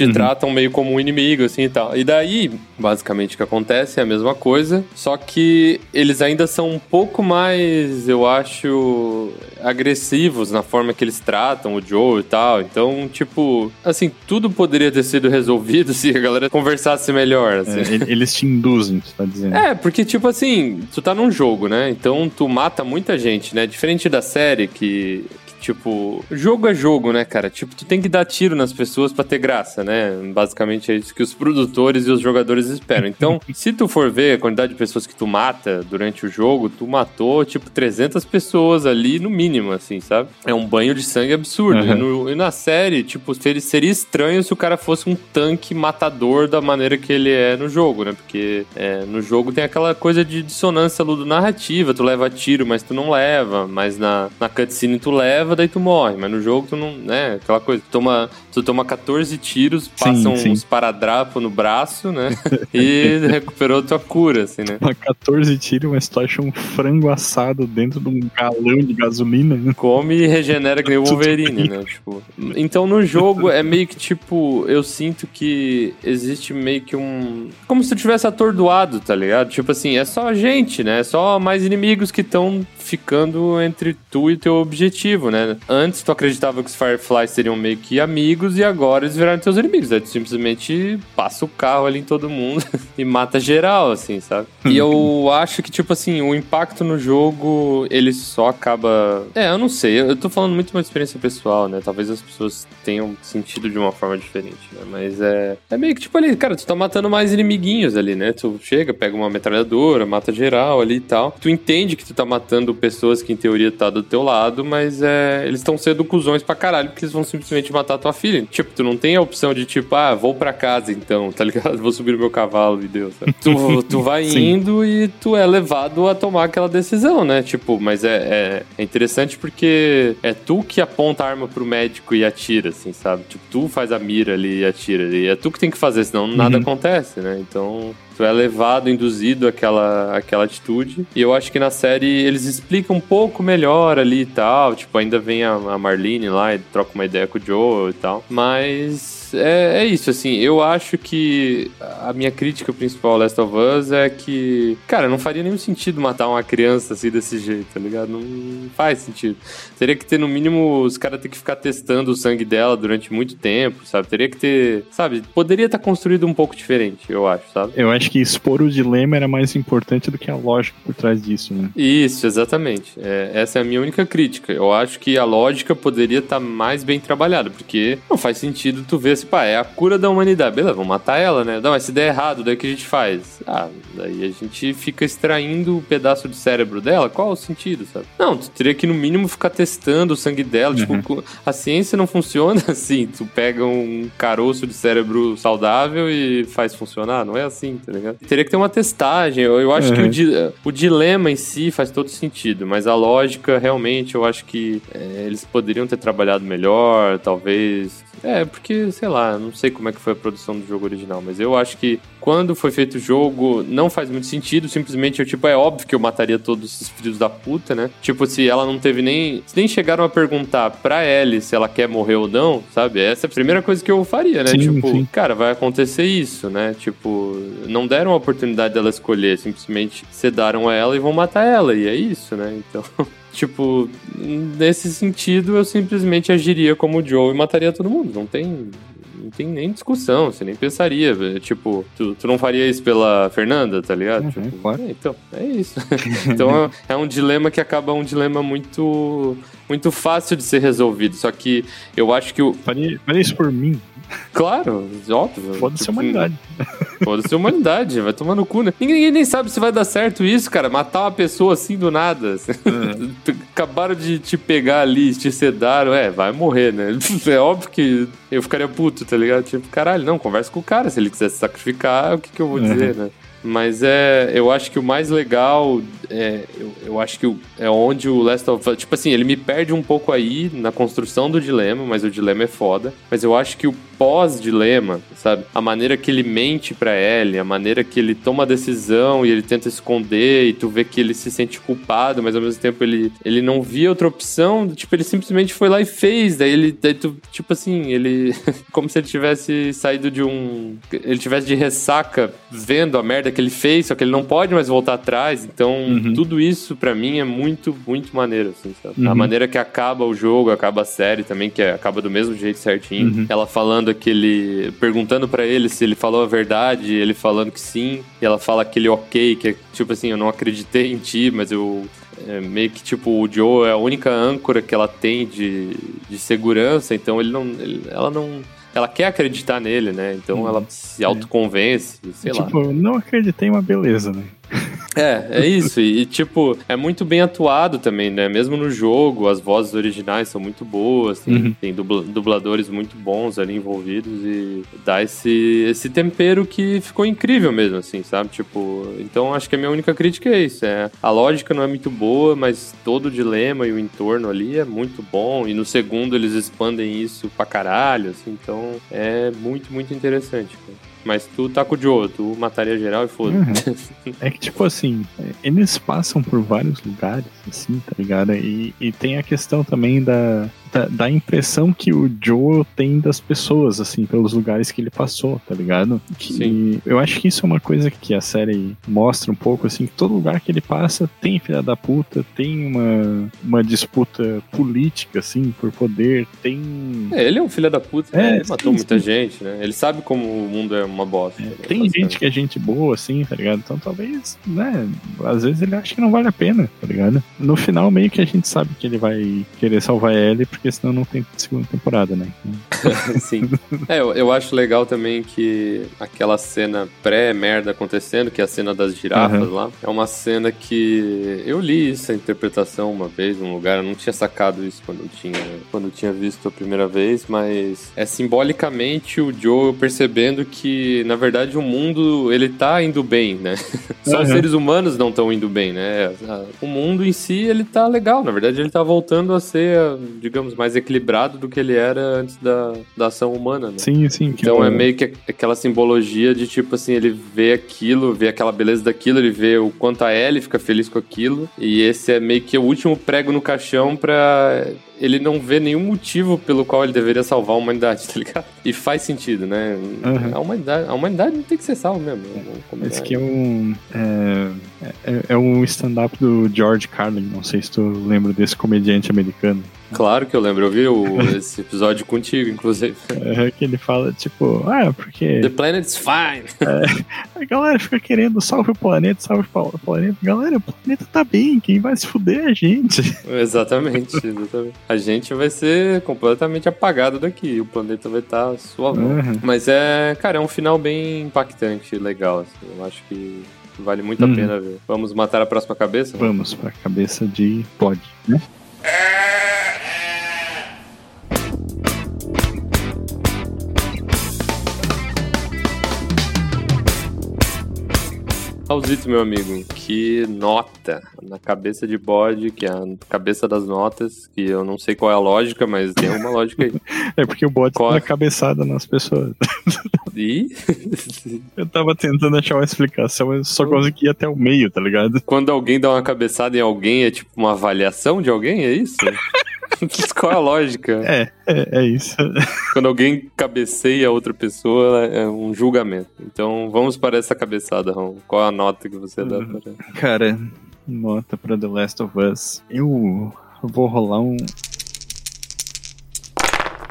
Te Uhum. tratam meio como um inimigo, assim e tal. E daí, basicamente, o que acontece é a mesma coisa, só que eles ainda são um pouco mais, eu acho, agressivos na forma que eles tratam o Joe e tal. Então, tipo, assim, tudo poderia ter sido resolvido se a galera conversasse melhor, assim. É, ele- eles te induzem, tu tá dizendo. É, porque, tipo assim, tu tá num jogo, né? Então tu mata muita gente, né? Diferente da série que. Tipo, jogo é jogo, né, cara? Tipo, tu tem que dar tiro nas pessoas pra ter graça, né? Basicamente é isso que os produtores e os jogadores esperam. Então, se tu for ver a quantidade de pessoas que tu mata durante o jogo, tu matou, tipo, 300 pessoas ali no mínimo, assim, sabe? É um banho de sangue absurdo. Uhum. E, no- e na série, tipo, seria, seria estranho se o cara fosse um tanque matador da maneira que ele é no jogo, né? Porque é, no jogo tem aquela coisa de dissonância ludo-narrativa. Tu leva tiro, mas tu não leva. Mas na, na cutscene tu leva, daí tu morre. Mas no jogo tu não, né? Aquela coisa. Tu toma, tu toma 14 tiros, passa sim. uns paradrapos no braço, né? e recuperou tua cura, assim, né? Uma 14 tiros, mas tu acha um frango assado dentro de um galão de gasolina. né? come e regenera que nem o Wolverine, né? Tipo, então no jogo é meio que tipo, eu sinto que existe meio que um. Como se tu tivesse atordoado, tá ligado? Tipo assim, é só gente, né? É só mais inimigos que estão ficando entre tu e teu objetivo, né? Antes tu acreditava que os Fireflies seriam meio que amigos e agora eles viraram teus inimigos. Aí tu simplesmente passa o carro ali em todo mundo e mata geral, assim, sabe? E eu acho que, tipo assim, o impacto no jogo, ele só acaba. É, eu não sei. Eu tô falando muito uma experiência pessoal, né? Talvez as pessoas tenham sentido de uma forma diferente, né? Mas é. É meio que, tipo, ali, cara, tu tá matando mais inimiguinhos ali, né? Tu chega, pega uma metralhadora, mata geral ali e tal. Tu entende que tu tá matando pessoas que, em teoria, tá do teu lado, mas é. Eles estão sendo cuzões pra caralho, porque eles vão simplesmente matar tua filha. Tipo, tu não tem a opção de tipo, ah, vou pra casa então, tá ligado? Vou subir no meu cavalo e Deus. Tu, tu vai indo e tu é levado a tomar aquela decisão, né? Tipo, mas é, é, é interessante porque é tu que aponta a arma pro médico e atira, assim, sabe? Tipo, tu faz a mira ali e atira. E é tu que tem que fazer, senão nada Uhum. acontece, né? Então. Tu é levado, induzido àquela, àquela atitude. E eu acho que na série eles explicam um pouco melhor ali e tal. Tipo, ainda vem a, a Marlene lá e troca uma ideia com o Joe e tal. Mas é, é isso, assim. Eu acho que a minha crítica principal ao Last of Us é que, cara, não faria nenhum sentido matar uma criança assim desse jeito, tá ligado? Não faz sentido. Teria que ter, no mínimo, os caras ter que ficar testando o sangue dela durante muito tempo, sabe? Teria que ter, sabe? Poderia estar construído um pouco diferente, eu acho, sabe? Eu acho que expor o dilema era mais importante do que a lógica por trás disso, né? Isso, exatamente. É, essa é a minha única crítica. Eu acho que a lógica poderia estar mais bem trabalhada, porque não faz sentido tu ver assim, pá, é a cura da humanidade. Beleza, vamos matar ela, né? Não, mas se der errado, daí o que a gente faz? Ah, daí a gente fica extraindo o pedaço de cérebro dela. Qual o sentido, sabe? Não, tu teria que no mínimo ficar testando o sangue dela. Tipo, co- a ciência não funciona assim. Tu pega um caroço de cérebro saudável e faz funcionar. Não é assim, tá ligado? Teria que ter uma testagem. Eu, eu acho que Uhum. o, di- o dilema em si faz todo sentido, mas a lógica, realmente, eu acho que é, eles poderiam ter trabalhado melhor, talvez. É, porque, sei lá, não sei como é que foi a produção do jogo original, mas eu acho que quando foi feito o jogo, não faz muito sentido. Simplesmente, eu, tipo, é óbvio que eu mataria todos esses filhos da puta, né? Tipo, se ela não teve nem. Se nem chegaram a perguntar pra Ellie se ela quer morrer ou não, sabe? Essa é a primeira coisa que eu faria, né? Sim, tipo, sim. cara, vai acontecer isso, né? Tipo, não deram a oportunidade dela escolher, simplesmente sedaram a ela e vão matar ela, e é isso, né? Então. Tipo, nesse sentido, eu simplesmente agiria como o Joe e mataria todo mundo. Não tem. Não tem nem discussão, você nem pensaria. velho. Tipo, tu, tu não faria isso pela Fernanda, tá ligado? Uhum, tipo, claro. é, então, é isso. então é, é um dilema que acaba um dilema muito. Muito fácil de ser resolvido. Só que eu acho que o. Faria, faria isso por mim. Claro, óbvio. Foda-se a Tipo, humanidade. Foda-se a humanidade, vai tomar no cu, né? Ninguém, nem sabe se vai dar certo isso, cara. Matar uma pessoa assim do nada. Acabaram de te pegar ali, te sedaram, é, vai morrer, né? É óbvio que eu ficaria puto, tá ligado? Tipo, caralho, não, conversa com o cara. Se ele quiser se sacrificar, o que, que eu vou dizer, né? Mas é, eu acho que o mais legal, é, eu, eu acho que é onde o Last of Us, tipo assim, ele me perde um pouco aí na construção do dilema, mas o dilema é foda. Mas eu acho que o pós-dilema, sabe? A maneira que ele mente pra Ellie, a maneira que ele toma a decisão e ele tenta esconder e tu vê que ele se sente culpado, mas ao mesmo tempo ele, ele não via outra opção, tipo, ele simplesmente foi lá e fez, daí ele, daí tu, tipo assim, ele, como se ele tivesse saído de um, ele tivesse de ressaca vendo a merda que ele fez, só que ele não pode mais voltar atrás, então tudo isso pra mim é muito, muito maneiro, assim, sabe? A Uhum. maneira que acaba o jogo, acaba a série também, que é- acaba do mesmo jeito certinho, Uhum. ela falando aquele, perguntando pra ele se ele falou a verdade, ele falando que sim, e ela fala aquele ok, que é tipo assim, eu não acreditei em ti, mas eu é, meio que tipo o Joe é a única âncora que ela tem de, de segurança, então ele não, ele- ela não, ela quer acreditar nele, né? Então ela se autoconvence, sei lá. tipo, não acreditei, mas beleza, né? É, é isso. E, tipo, é muito bem atuado também, né? Mesmo no jogo, as vozes originais são muito boas, tem, Uhum. tem dubla- dubladores muito bons ali envolvidos e dá esse, esse tempero que ficou incrível mesmo, assim, sabe? Tipo, então acho que a minha única crítica é isso. É, a lógica não é muito boa, mas todo o dilema e o entorno ali é muito bom. E no segundo eles expandem isso pra caralho, assim, então é muito, muito interessante, cara. Mas tu tá com o Joe, tu mataria geral e foda-se. É que, tipo assim, eles passam por vários lugares, assim, tá ligado? E, e tem a questão também da, da, da impressão que o Joel tem das pessoas, assim, pelos lugares que ele passou, tá ligado? Que Sim. eu acho que isso é uma coisa que a série mostra um pouco, assim, que todo lugar que ele passa tem filha da puta, tem uma, uma disputa política, assim, por poder, tem. É, ele é um filho da puta, É, né? Ele matou sim, muita gente, né? Ele sabe como o mundo é uma bosta. né? Tem gente que é gente boa, assim, tá ligado? Então talvez, né? Às vezes ele acha que não vale a pena, tá ligado? No final, meio que a gente sabe que ele vai querer salvar ele, porque senão não tem segunda temporada, né? Sim. É, eu, eu acho legal também que aquela cena pré-merda acontecendo, que é a cena das girafas Uhum. lá, é uma cena que eu li essa interpretação uma vez num lugar, eu não tinha sacado isso quando eu tinha, quando eu tinha visto a primeira vez, mas é simbolicamente o Joe percebendo que, na verdade, o mundo, ele tá indo bem, né? Só os Uhum. seres humanos não estão indo bem, né? A- O mundo em si, ele tá legal, na verdade, ele tá voltando a ser, digamos, mais equilibrado do que ele era antes da, da ação humana, né? Sim, sim. Então eu- é meio que aquela simbologia de tipo assim, ele vê aquilo, vê aquela beleza daquilo, ele vê o quanto a Ellie fica feliz com aquilo. E esse é meio que o último prego no caixão pra ele não ver nenhum motivo pelo qual ele deveria salvar a humanidade, tá ligado? E faz sentido, né? Uhum. A, humanidade, a humanidade não tem que ser salva mesmo. combinar Esse aqui é um. É, é, é um stand-up do George Carlin. Não sei se tu lembra desse comediante americano. Claro que eu lembro, eu vi o- esse episódio contigo, inclusive. É, que ele fala, tipo, ah, porque The planet's fine. a galera fica querendo salve o planeta, salve o planeta. Galera, o planeta tá bem, quem vai se fuder é a gente. Exatamente, exatamente. A gente vai ser completamente apagado daqui, o planeta vai estar suave. Uhum. Mas é, cara, é um final bem impactante, legal, assim. Eu acho que vale muito a Uhum. pena ver. Vamos matar a próxima cabeça? Vamos pra cabeça de Pod, né? Raulzito, meu amigo, que nota na cabeça de bode, que é a cabeça das notas, que eu não sei qual é a lógica, mas tem uma lógica aí. É porque o Qual? dá cabeçada nas pessoas. E Eu tava tentando achar uma explicação, eu só consegui ir até o meio, tá ligado? quando alguém dá uma cabeçada em alguém, é tipo uma avaliação de alguém, é isso? qual é a lógica? É, é, é isso. Quando alguém cabeceia outra pessoa, é um julgamento. Então vamos para essa cabeçada, Ron. Qual a nota que você dá Uhum. para. Cara, nota pra The Last of Us. Eu vou rolar um.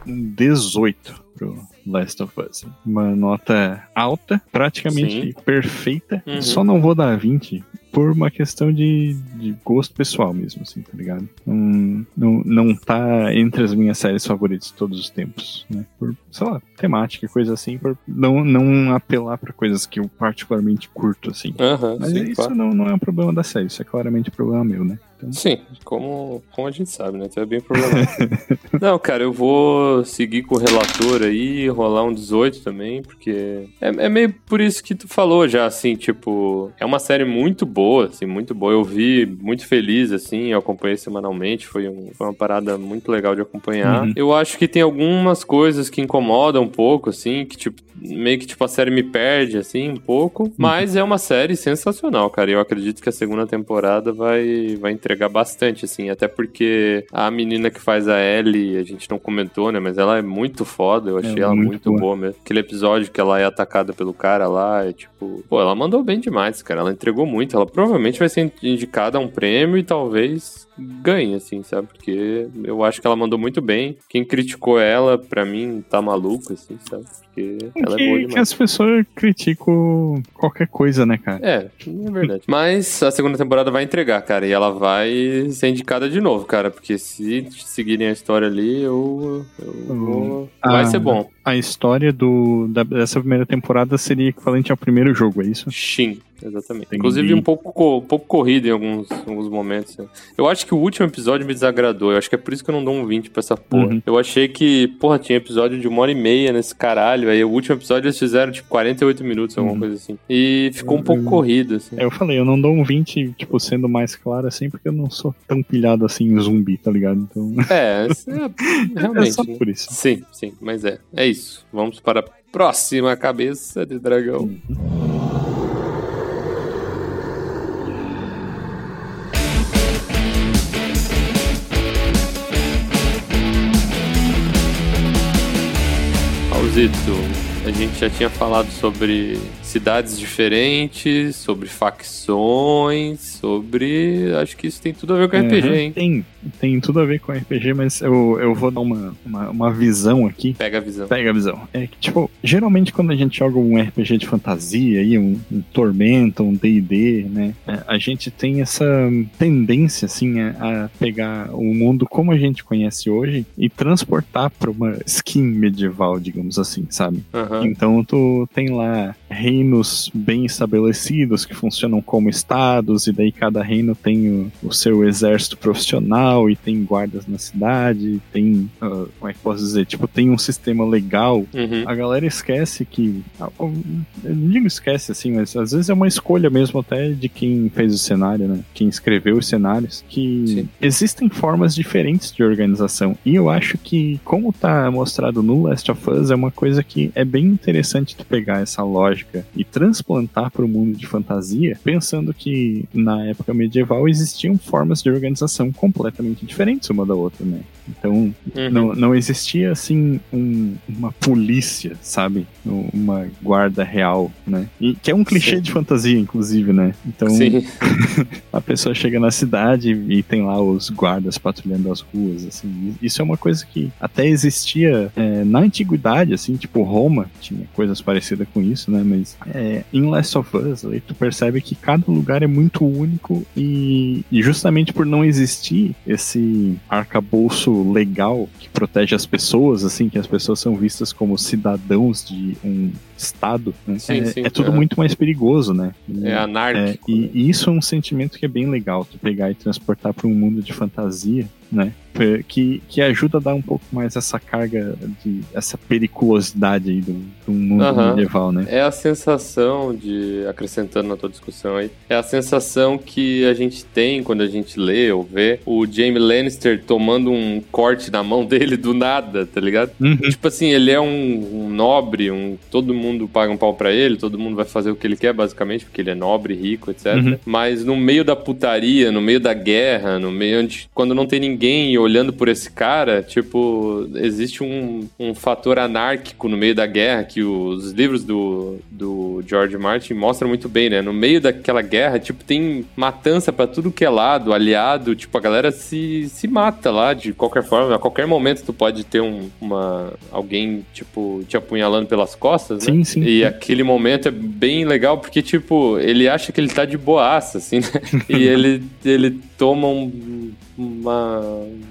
Um 18 pro Last of Us. Uma nota alta, praticamente perfeita. Uhum. Só não vou dar 20 por uma questão de, de gosto pessoal mesmo, assim, tá ligado? Não, não, não tá entre as minhas séries favoritas de todos os tempos, né? Por, sei lá, temática e coisa assim, por não, não apelar pra coisas que eu particularmente curto, assim. Mas sim, isso claro. não, não é um problema da série, isso é claramente problema meu, né? Então, Sim, como, como a gente sabe, né? Então é bem problemático. Não, cara, eu vou seguir com o relator aí, rolar um 18 também, porque é, é meio por isso que tu falou já, assim, tipo, é uma série muito boa, assim, muito boa. Eu vi muito feliz, assim, eu acompanhei semanalmente, foi, um- foi uma parada muito legal de acompanhar. Uhum. Eu acho que tem algumas coisas que incomodam um pouco, assim, que, tipo, meio que, tipo, a série me perde, assim, um pouco, mas é uma série sensacional, cara, eu acredito que a segunda temporada vai, vai entregar bastante, assim, até porque a menina que faz a Ellie, a gente não comentou, né, mas ela é muito foda, eu achei É ela muito muito boa. boa mesmo. Aquele episódio que ela é atacada pelo cara lá, é tipo, pô, ela mandou bem demais, cara, ela entregou muito, ela provavelmente vai ser indicada um prêmio e talvez ganhe, assim, sabe, porque eu acho que ela mandou muito bem, quem criticou ela, pra mim, tá maluco, assim, sabe, porque ela é boa que, que demais. as pessoas criticam qualquer coisa, né, cara? É, é verdade. Mas a segunda temporada vai entregar, cara, e ela vai ser indicada de novo, cara, porque se seguirem a história ali, eu, eu vou... Vai Ah, ser bom. A história do, da- dessa primeira temporada seria equivalente ao primeiro jogo, é isso? Shin, exatamente. Entendi. Inclusive um pouco, co- um pouco corrido em alguns, alguns momentos. né? Eu acho que o último episódio me desagradou. Eu acho que é por isso que eu não dou um 20 pra essa porra. Uhum. Eu achei que, porra, tinha episódio de uma hora e meia nesse caralho. Aí o último episódio eles fizeram tipo 48 minutos, alguma Uhum. coisa assim. E ficou um pouco Eu- corrido, assim. É, Eu falei, eu não dou um 20, tipo, sendo mais claro assim, porque eu não sou tão pilhado assim em zumbi, tá ligado? Então, É, é, realmente. é só né? por isso. Sim, sim, mas é. É isso. Vamos para a próxima cabeça de dragão. A gente já tinha falado sobre cidades diferentes, sobre facções, sobre. Acho que isso tem tudo a ver com RPG, Uhum. hein? Tem, tem tudo a ver com RPG, mas eu, eu vou dar uma, uma, uma visão aqui. Pega a visão. Pega a visão. É que, tipo, geralmente quando a gente joga um RPG de fantasia, aí, um, um Tormenta, um D&D, né, é, a gente tem essa tendência, assim, a, a pegar o mundo como a gente conhece hoje e transportar para uma skin medieval, digamos assim, sabe? Aham. Então tu tem lá reinos bem estabelecidos que funcionam como estados, e daí cada reino tem o, o seu exército profissional e tem guardas na cidade, tem. ah, como é que posso dizer? Tipo, tem um sistema legal. Uhum. A galera esquece que. ah, Eu não digo esquece assim, mas às vezes é uma escolha mesmo até de quem fez o cenário, né? Quem escreveu os cenários, que Sim. existem formas diferentes de organização. E eu acho que, como tá mostrado no Last of Us, é uma coisa que é bem interessante tu pegar essa lógica e transplantar para o mundo de fantasia, pensando que na época medieval existiam formas de organização completamente diferentes uma da outra, né? Então, Uhum. não, não existia assim um- uma polícia, sabe? Uma guarda real, né? E que é um clichê Sim. de fantasia, inclusive, né? Então a pessoa chega na cidade e tem lá os guardas patrulhando as ruas, assim. Isso é uma coisa que até existia é, na antiguidade, assim, tipo Roma tinha coisas parecidas com isso, né? Mas é, em Last of Us, aí tu percebe que cada lugar é muito único e, e justamente por não existir esse arcabouço legal que protege as pessoas, assim, que as pessoas são vistas como cidadãos de um estado, né? Sim, é, sim, é tudo é. muito mais perigoso, né? É É, anárquico. né? e, e isso é um sentimento que é bem legal, tu pegar e transportar para um mundo de fantasia, né? Que, que ajuda a dar um pouco mais essa carga de essa periculosidade aí do, do mundo Aham. medieval, né? É a sensação de, acrescentando na tua discussão aí, é a sensação que a gente tem quando a gente lê ou vê o Jaime Lannister tomando um corte na mão dele do nada, tá ligado? Uhum. Tipo assim, ele é um, um nobre, um, todo mundo paga um pau pra ele, todo mundo vai fazer o que ele quer, basicamente, porque ele é nobre, rico, etc. Uhum. Mas no meio da putaria, no meio da guerra, no meio onde, quando não tem ninguém olhando por esse cara, tipo, existe um, um fator anárquico no meio da guerra que os livros do, do George Martin mostram muito bem, né? No meio daquela guerra, tipo, tem matança pra tudo que é lado, aliado, tipo, a galera se, se mata lá de qualquer forma, a qualquer momento tu pode ter um, uma, alguém, tipo, te apunhalando pelas costas, né? Sim, sim. E aquele momento é bem legal porque, tipo, ele acha que ele tá de boaça, assim, né? E ele, ele toma um- uma.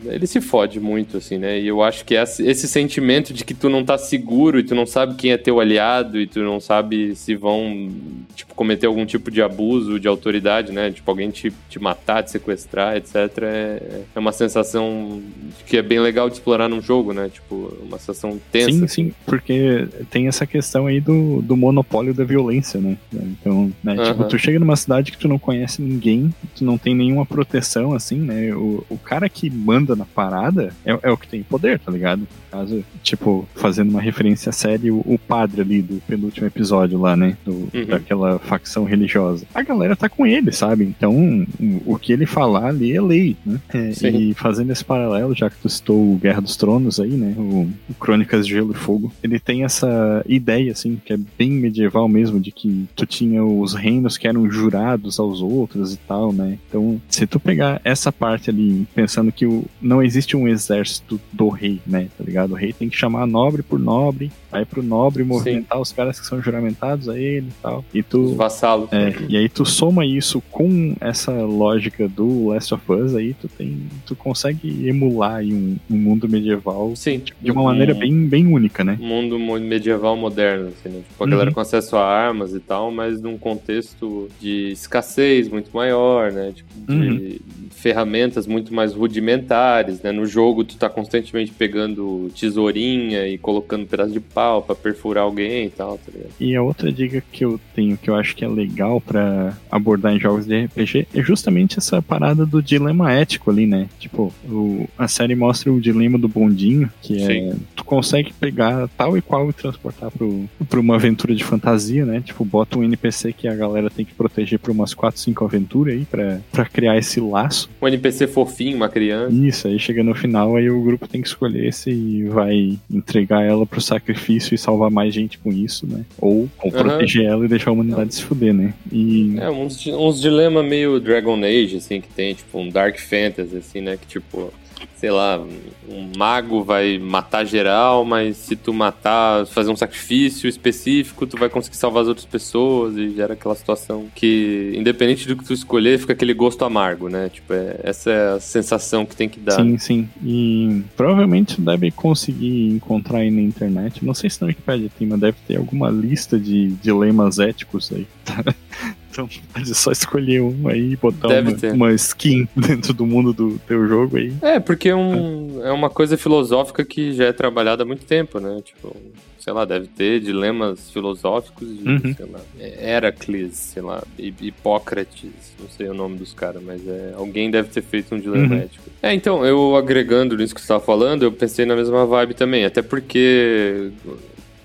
Ele se fode muito, assim, né? E eu acho que esse, sentimento de que tu não tá seguro e tu não sabe quem é teu aliado e tu não sabe se vão, tipo, cometer algum tipo de abuso de autoridade, né? Tipo, alguém te, te matar, te sequestrar, etc. É, é uma sensação que é bem legal de explorar num jogo, né? Tipo, uma sensação tensa. Sim, sim, porque tem essa questão aí do, do monopólio da violência, né? Então, né, tipo, tu chega numa cidade que tu não conhece ninguém, tu não tem nenhuma proteção, assim, né? O, o cara que manda na parada é, é o que tem poder, tá ligado? Caso, tipo, fazendo uma referência à série, o, o padre ali do penúltimo episódio lá, né? Do, Uhum. Daquela facção religiosa. A galera tá com ele, sabe? Então, o, o que ele falar ali é lei, né? É, e fazendo esse paralelo, já que tu citou o Guerra dos Tronos aí, né? O, o Crônicas de Gelo e Fogo, ele tem essa ideia, assim, que é bem medieval mesmo, de que tu tinha os reinos que eram jurados aos outros e tal, né? Então, se tu pegar essa parte ali, pensando que o, não existe um exército do rei, né? Tá ligado? O rei tem que chamar nobre por nobre, vai pro nobre movimentar os caras que são juramentados a ele e tal. E tu. Os vassalos. É, e aí tu soma isso com essa lógica do Last of Us, aí tu tem. Tu consegue emular aí um, um mundo medieval Sim. de uma maneira Um- bem, bem única, né? mundo medieval moderno, assim, né? Tipo, a Uhum. galera com acesso a armas e tal, mas num contexto de escassez muito maior, né? Tipo, de Uhum. ferramentas muito mais rudimentares, né? No jogo tu tá constantemente pegando tesourinha e colocando pedaço de pau pra perfurar alguém e tal, tá ligado? E a outra dica que eu tenho, que eu acho que é legal pra abordar em jogos de RPG, é justamente essa parada do dilema ético ali, né? Tipo, o- a série mostra o dilema do bondinho, que é Sim. tu consegue pegar tal e qual e transportar pro, pra uma aventura de fantasia, né? Tipo, bota um NPC que a galera tem que proteger por umas 4, 5 aventuras aí pra, pra criar esse laço. um NPC fofinho, uma criança. Isso, aí chega no final, aí o grupo tem que escolher se vai entregar ela pro sacrifício e salvar mais gente com isso, né? Ou, ou Aham. proteger ela e deixar a humanidade se fuder, né? E É, uns, uns dilemas meio Dragon Age, assim, que tem, tipo, um Dark Fantasy, assim, né? Que, tipo, sei lá, um mago vai matar geral, mas se tu matar, fazer um sacrifício específico, tu vai conseguir salvar as outras pessoas e gera aquela situação que, independente do que tu escolher, fica aquele gosto amargo, né? Tipo, é- essa é a sensação que tem que dar. Sim, sim. E provavelmente você deve conseguir encontrar aí na internet. Não sei se na Wikipedia tem, mas deve ter alguma lista de dilemas éticos aí. Então pode só escolher um aí e botar uma, uma skin dentro do mundo do teu jogo aí. É, porque é, um, é uma coisa filosófica que já é trabalhada há muito tempo, né? Tipo, sei lá, deve ter dilemas filosóficos de, Uhum. sei lá, Heracles, sei lá, Hi- Hipócrates, não sei o nome dos caras, mas é, alguém deve ter feito um dilema Uhum. ético. É, então, eu agregando nisso que você estava falando, eu pensei na mesma vibe também, até porque.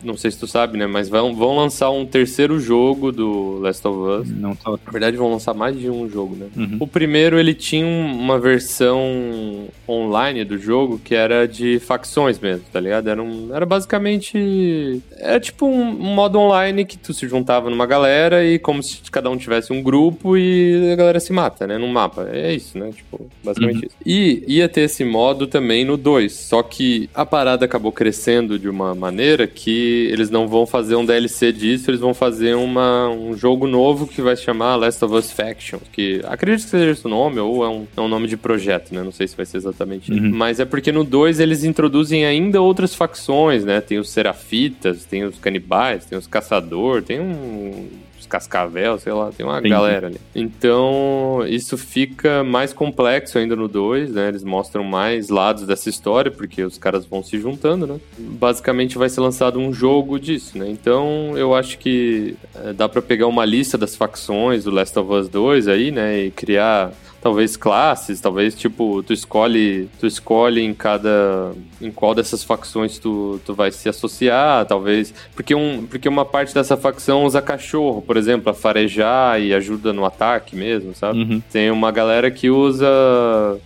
Não sei se tu sabe, né? Mas vão, vão lançar um terceiro jogo do Last of Us. Não tá. Na verdade, vão lançar mais de um jogo, né? Uhum. O primeiro, ele tinha um- uma versão online do jogo que era de facções mesmo, tá ligado? Era, um, era basicamente... Era tipo um, um modo online que tu se juntava numa galera e como se cada um tivesse um grupo e a galera se mata, né? Num mapa. É isso, né? Tipo, basicamente isso. E ia ter esse modo também no 2, só que a parada acabou crescendo de uma maneira que eles não vão fazer um DLC disso, eles vão fazer uma, um jogo novo que vai se chamar Last of Us Faction, que acredito que seja esse o nome, ou é um, é um nome de projeto, né? Não sei se vai ser exatamente isso. Uhum. Mas é porque no 2 eles introduzem ainda outras facções, né? Tem os Serafitas, tem os Canibais, tem os Caçador, tem um... os Cascavel, sei lá, tem uma Entendi. galera ali. Então, isso fica mais complexo ainda no 2, né? Eles mostram mais lados dessa história, porque os caras vão se juntando, né? Basicamente vai ser lançado um jogo disso, né? Então, eu acho que eh, dá pra pegar uma lista das facções do Last of Us 2 aí, né? E criar talvez classes, talvez tipo, tu escolhe, tu escolhe em cada em qual dessas facções tu, tu vai se associar, talvez, porque um, porque uma parte dessa facção usa cachorro, por exemplo, a farejar e ajuda no ataque mesmo, sabe? Uhum. Tem uma galera que usa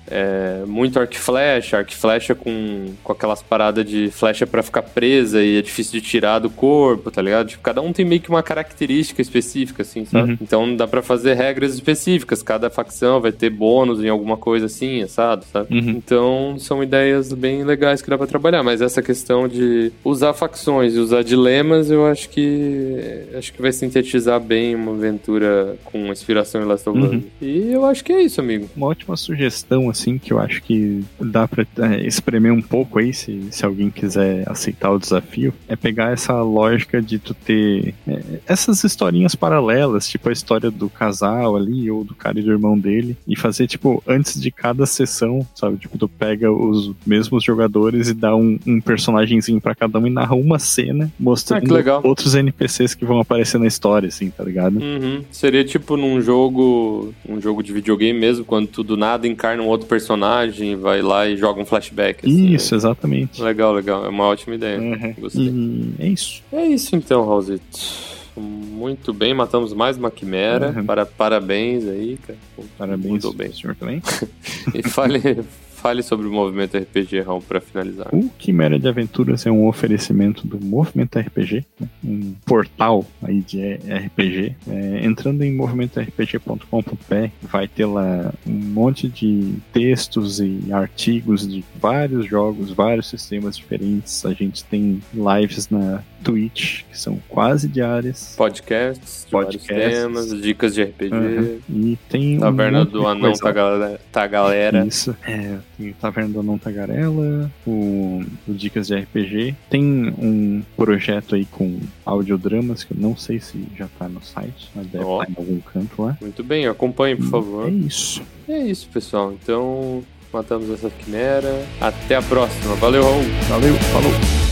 é, muito arco e flecha, arco e flecha com, com aquelas paradas de flecha pra ficar presa e é difícil de tirar do corpo, tá ligado? Tipo, cada um tem meio que uma característica específica, assim, sabe? Uhum. Então dá pra fazer regras específicas, cada facção vai ter bônus em alguma coisa assim, assado, sabe? Uhum. Então são ideias bem legais que dá pra trabalhar, mas essa questão de usar facções e usar dilemas, eu acho que acho que vai sintetizar bem uma aventura com inspiração em Last of Us. Uhum. E eu acho que é isso, amigo. Uma ótima sugestão, assim, que eu acho que dá pra é, espremer um pouco aí, se, se alguém quiser aceitar o desafio, é pegar essa lógica de tu ter é, essas historinhas paralelas, tipo a história do casal ali, ou do cara e do irmão dele, e fazer, tipo, antes de cada sessão, sabe? Tipo, tu pega os mesmos jogadores e dá um, um personagemzinho pra cada um e narra uma cena mostrando Ah, outros NPCs que vão aparecer na história, assim, tá ligado? Uhum. Seria tipo num jogo, um jogo de videogame mesmo, quando tu do nada encarna um outro personagem, vai lá e joga um flashback. assim, Isso, exatamente. né? Legal, legal. É uma ótima ideia. Uhum. Gostei. E é isso. É isso então, Raulzito. Muito bem, matamos mais uma quimera. Uhum. Para, parabéns aí, cara. Parabéns, Muito bem. senhor também. E fale, fale sobre o movimento RPG, Raul, pra finalizar. O Quimera de Aventuras é um oferecimento do Movimento RPG, um portal aí de RPG. É, entrando em movimentorpg.com.br, vai ter lá um monte de textos e artigos de vários jogos, vários sistemas diferentes. A gente tem lives na Twitch, que são quase diárias. Podcasts, de Podcasts. temas, dicas de RPG. Uhum. E tem um Taverna monte do Anão tá, galera, tá galera. Isso. É, Taverna do Anão Tagarela, o, o Dicas de RPG. Tem um projeto aí com audiodramas que eu não sei se já tá no site, mas deve estar em algum canto lá. Muito bem, acompanhe, por favor. É isso. É isso, pessoal. Então, matamos essa quimera. Até a próxima. Valeu, Raul. Valeu, falou.